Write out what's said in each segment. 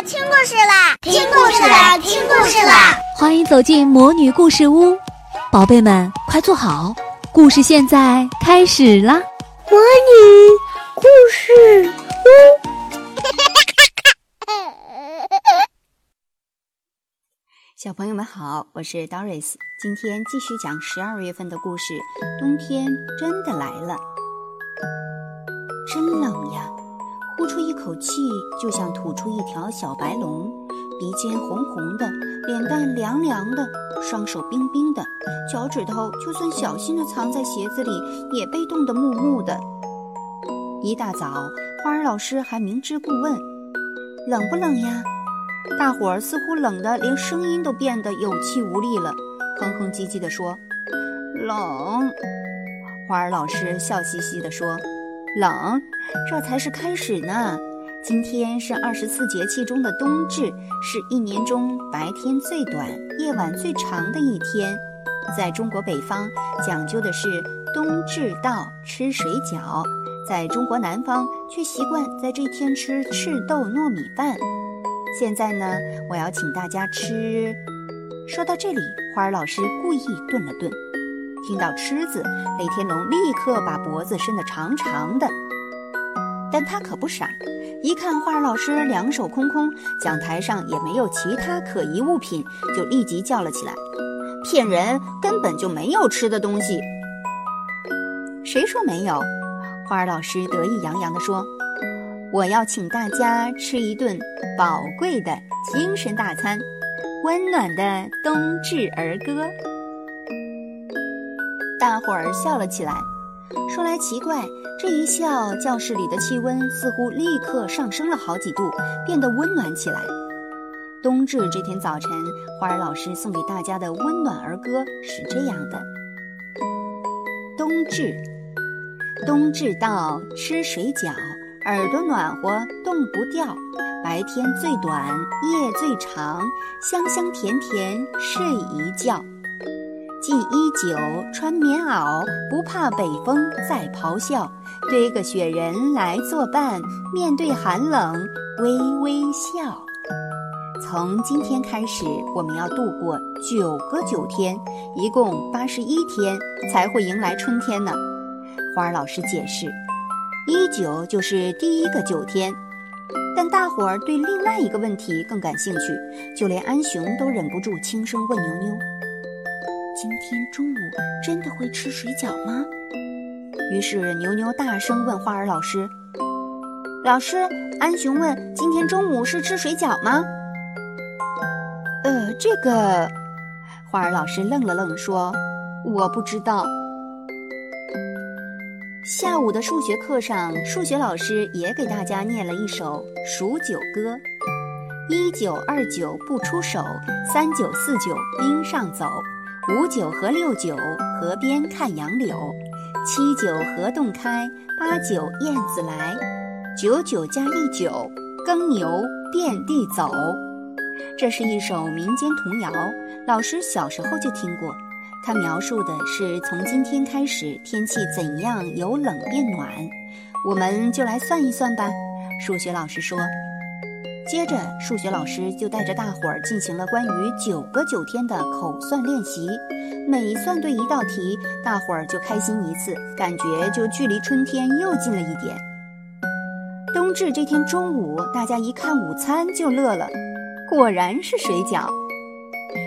啦，听故事啦，听故事啦，听故事啦！欢迎走进魔女故事屋，宝贝们快坐好，故事现在开始啦！魔女故事屋，小朋友们好，我是 Doris，今天继续讲十二月份的故事。冬天真的来了，真冷呀！呼出一口气，就像吐出一条小白龙，鼻尖红红的，脸蛋凉凉的，双手冰冰的，脚趾头就算小心的藏在鞋子里，也被冻得木木的。一大早，花儿老师还明知故问：“冷不冷呀？”大伙儿似乎冷得连声音都变得有气无力了，哼哼唧唧地说：“冷。”花儿老师笑嘻嘻地说。冷，这才是开始呢。今天是二十四节气中的冬至，是一年中白天最短、夜晚最长的一天。在中国北方，讲究的是冬至到吃水饺；在中国南方，却习惯在这天吃赤豆糯米饭。现在呢，我要请大家吃。说到这里，花儿老师故意顿了顿。听到“吃”字，雷天龙立刻把脖子伸得长长的。但他可不傻，一看花儿老师两手空空，讲台上也没有其他可疑物品，就立即叫了起来：“骗人！根本就没有吃的东西！”谁说没有？花儿老师得意洋洋地说：“我要请大家吃一顿宝贵的精神大餐，温暖的冬至儿歌。”大伙儿笑了起来。说来奇怪，这一笑，教室里的气温似乎立刻上升了好几度，变得温暖起来。冬至这天早晨，花儿老师送给大家的温暖儿歌是这样的：冬至，冬至到，吃水饺，耳朵暖和，冻不掉。白天最短，夜最长，香香甜甜，睡一觉。系衣九，穿棉袄，不怕北风再咆哮。堆个雪人来作伴，面对寒冷微微笑。从今天开始，我们要度过九个九天，一共八十一天才会迎来春天呢。花儿老师解释，一九就是第一个九天。但大伙儿对另外一个问题更感兴趣，就连安雄都忍不住轻声问牛牛。今天中午真的会吃水饺吗？于是牛牛大声问花儿老师：“老师，安雄问，今天中午是吃水饺吗？”呃，这个，花儿老师愣了愣说：“我不知道。”下午的数学课上，数学老师也给大家念了一首数九歌：“一九二九不出手，三九四九冰上走。”五九和六九，河边看杨柳；七九河洞开，八九燕子来；九九加一九，耕牛遍地走。这是一首民间童谣，老师小时候就听过。它描述的是从今天开始天气怎样由冷变暖。我们就来算一算吧。数学老师说。接着，数学老师就带着大伙儿进行了关于九个九天的口算练习。每算对一道题，大伙儿就开心一次，感觉就距离春天又近了一点。冬至这天中午，大家一看午餐就乐了，果然是水饺。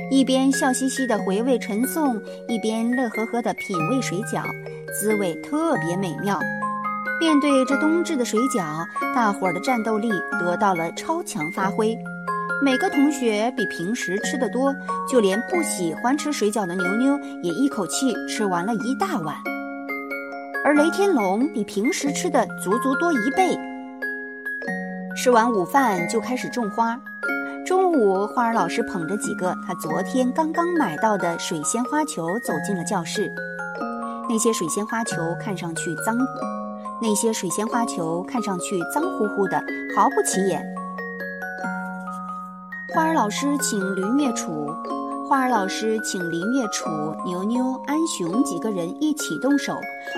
一边笑嘻嘻地回味陈颂，一边乐呵呵地品味水饺，滋味特别美妙。面对这冬至的水饺，大伙儿的战斗力得到了超强发挥。每个同学比平时吃的多，就连不喜欢吃水饺的牛牛也一口气吃完了一大碗。而雷天龙比平时吃的足足多一倍。吃完午饭就开始种花。中午，花儿老师捧着几个他昨天刚刚买到的水仙花球走进了教室。那些水仙花球看上去脏。那些水仙花球看上去脏乎乎的，毫不起眼。花儿老师请林月楚，花儿老师请林月楚、牛牛、安雄几个人一起动手，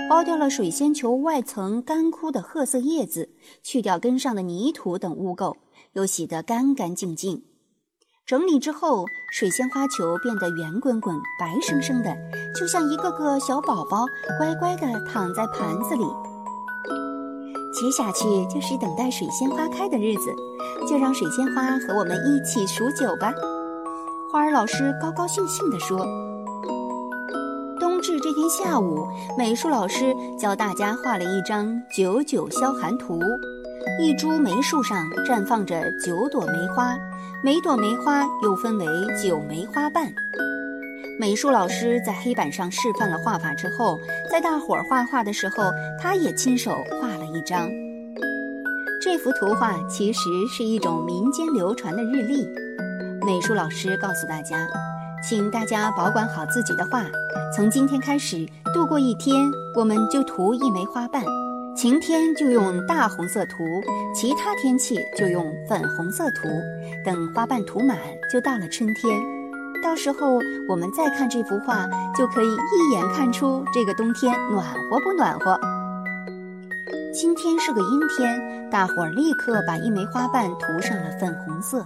剥掉了水仙球外层干枯的褐色叶子，去掉根上的泥土等污垢，又洗得干干净净。整理之后，水仙花球变得圆滚滚、白生生的，就像一个个小宝宝乖乖地躺在盘子里。接下去就是等待水仙花开的日子，就让水仙花和我们一起数九吧。花儿老师高高兴兴地说。冬至这天下午，美术老师教大家画了一张九九消寒图。一株梅树上绽放着九朵梅花，每朵梅花又分为九枚花瓣。美术老师在黑板上示范了画法之后，在大伙儿画画的时候，他也亲手一张。这幅图画其实是一种民间流传的日历。美术老师告诉大家，请大家保管好自己的画，从今天开始，度过一天，我们就涂一枚花瓣。晴天就用大红色涂，其他天气就用粉红色涂。等花瓣涂满，就到了春天。到时候我们再看这幅画，就可以一眼看出这个冬天暖和不暖和。今天是个阴天，大伙儿立刻把一枚花瓣涂上了粉红色。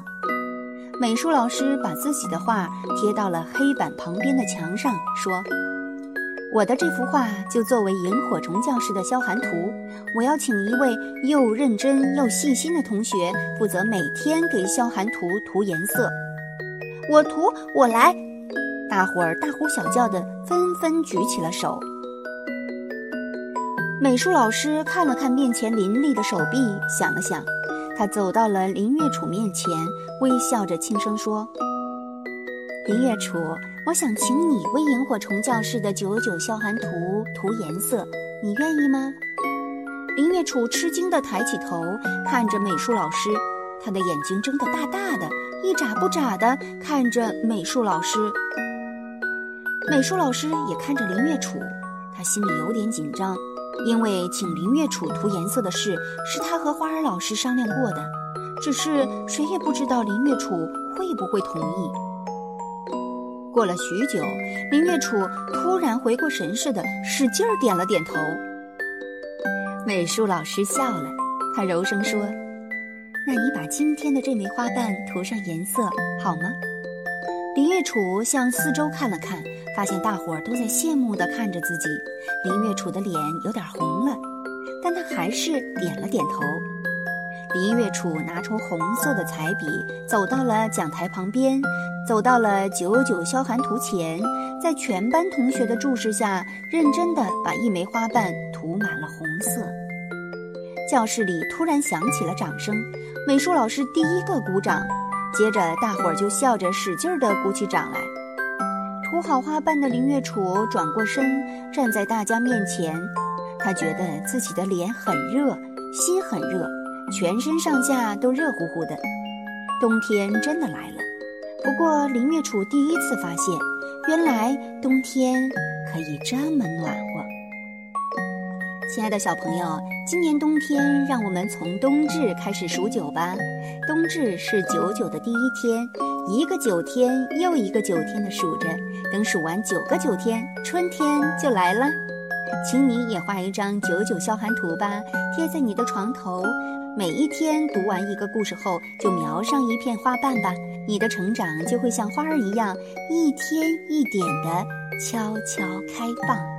美术老师把自己的画贴到了黑板旁边的墙上，说。我的这幅画就作为萤火虫教室的消寒图，我要请一位又认真又细心的同学负责每天给消寒图涂颜色。我涂，我来！大伙儿大呼小叫的纷纷举起了手。美术老师看了看面前林立的手臂，想了想，他走到了林月楚面前，微笑着轻声说：“林月楚。”我想请你为萤火虫教室的九九消寒图涂颜色，你愿意吗？林月楚吃惊地抬起头看着美术老师，他的眼睛睁得大大的，一眨不眨地看着美术老师。美术老师也看着林月楚，他心里有点紧张，因为请林月楚涂颜色的事是他和花儿老师商量过的，只是谁也不知道林月楚会不会同意。过了许久，林月楚突然回过神似的，使劲儿点了点头。美术老师笑了，他柔声说：“那你把今天的这枚花瓣涂上颜色好吗？”林月楚向四周看了看，发现大伙儿都在羡慕地看着自己。林月楚的脸有点红了，但他还是点了点头。林月楚拿出红色的彩笔，走到了讲台旁边，走到了九九消寒图前，在全班同学的注视下，认真地把一枚花瓣涂满了红色。教室里突然响起了掌声，美术老师第一个鼓掌，接着大伙儿就笑着使劲地鼓起掌来。涂好花瓣的林月楚转过身，站在大家面前，他觉得自己的脸很热，心很热。全身上下都热乎乎的，冬天真的来了。不过林月楚第一次发现，原来冬天可以这么暖和。亲爱的小朋友，今年冬天，让我们从冬至开始数九吧。冬至是九九的第一天，一个九天又一个九天的数着，等数完九个九天，春天就来了。请你也画一张九九消寒图吧，贴在你的床头。每一天读完一个故事后，就描上一片花瓣吧，你的成长就会像花儿一样，一天一点的悄悄开放。